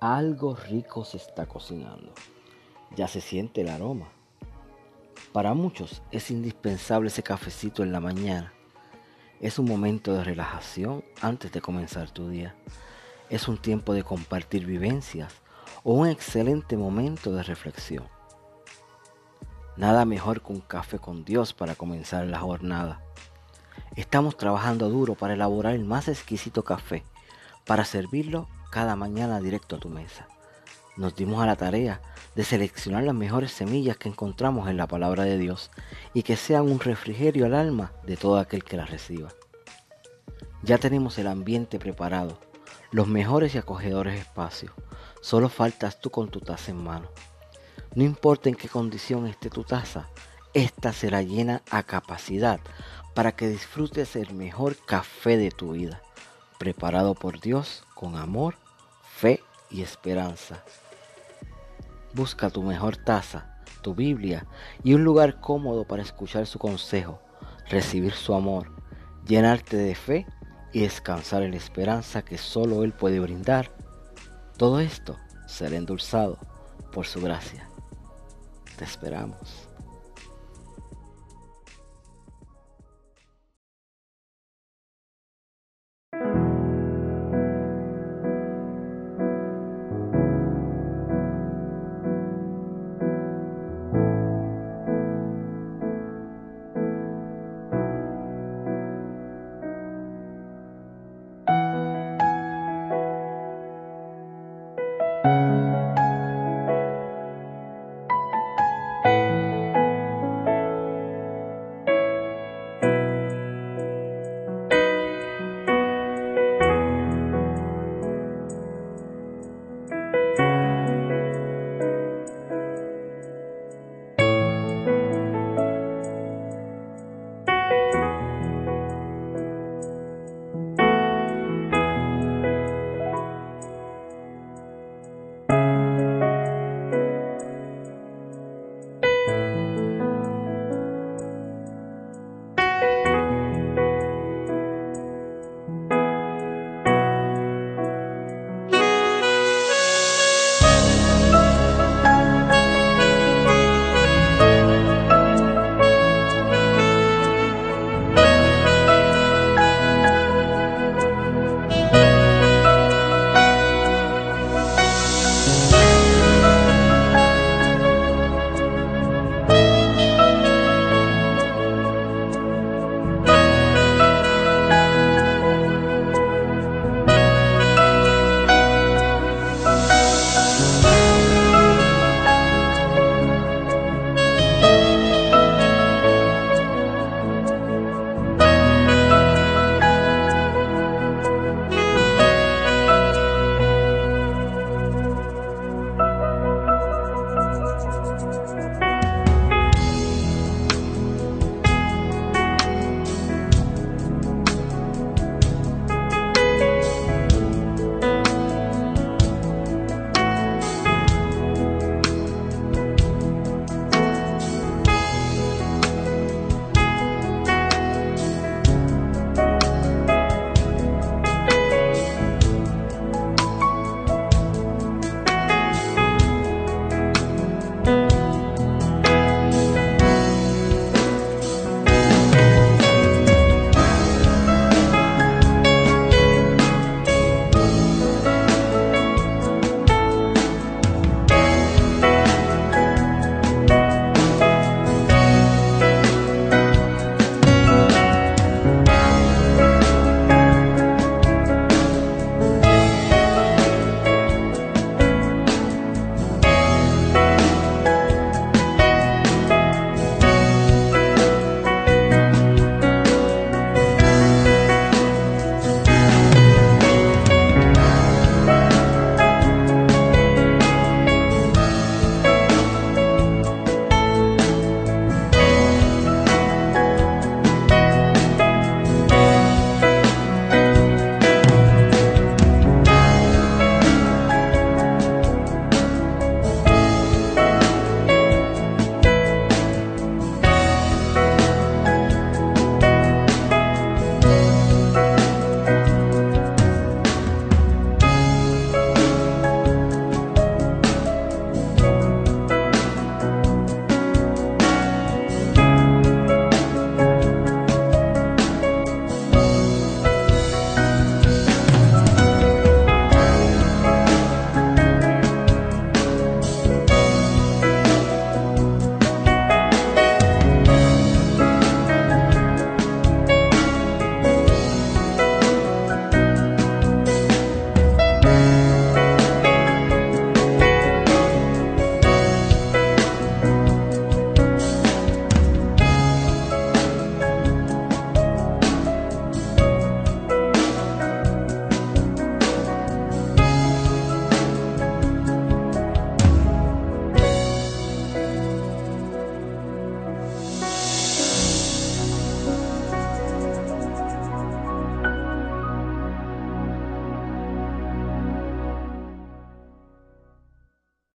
Algo rico se está cocinando. Ya se siente el aroma. Para muchos es indispensable ese cafecito en la mañana. Es un momento de relajación antes de comenzar tu día. Es un tiempo de compartir vivencias o un excelente momento de reflexión. Nada mejor que un café con Dios para comenzar la jornada. Estamos trabajando duro para elaborar el más exquisito café, para servirlo cada mañana directo a tu mesa. Nos dimos a la tarea de seleccionar las mejores semillas que encontramos en la palabra de Dios y que sean un refrigerio al alma de todo aquel que las reciba. Ya tenemos el ambiente preparado, los mejores y acogedores espacios. Solo faltas tú con tu taza en mano. No importa en qué condición esté tu taza, esta será llena a capacidad para que disfrutes el mejor café de tu vida, preparado por Dios con amor fe y esperanza. Busca tu mejor taza, tu Biblia y un lugar cómodo para escuchar su consejo, recibir su amor, llenarte de fe y descansar en la esperanza que solo Él puede brindar. Todo esto será endulzado por su gracia. Te esperamos.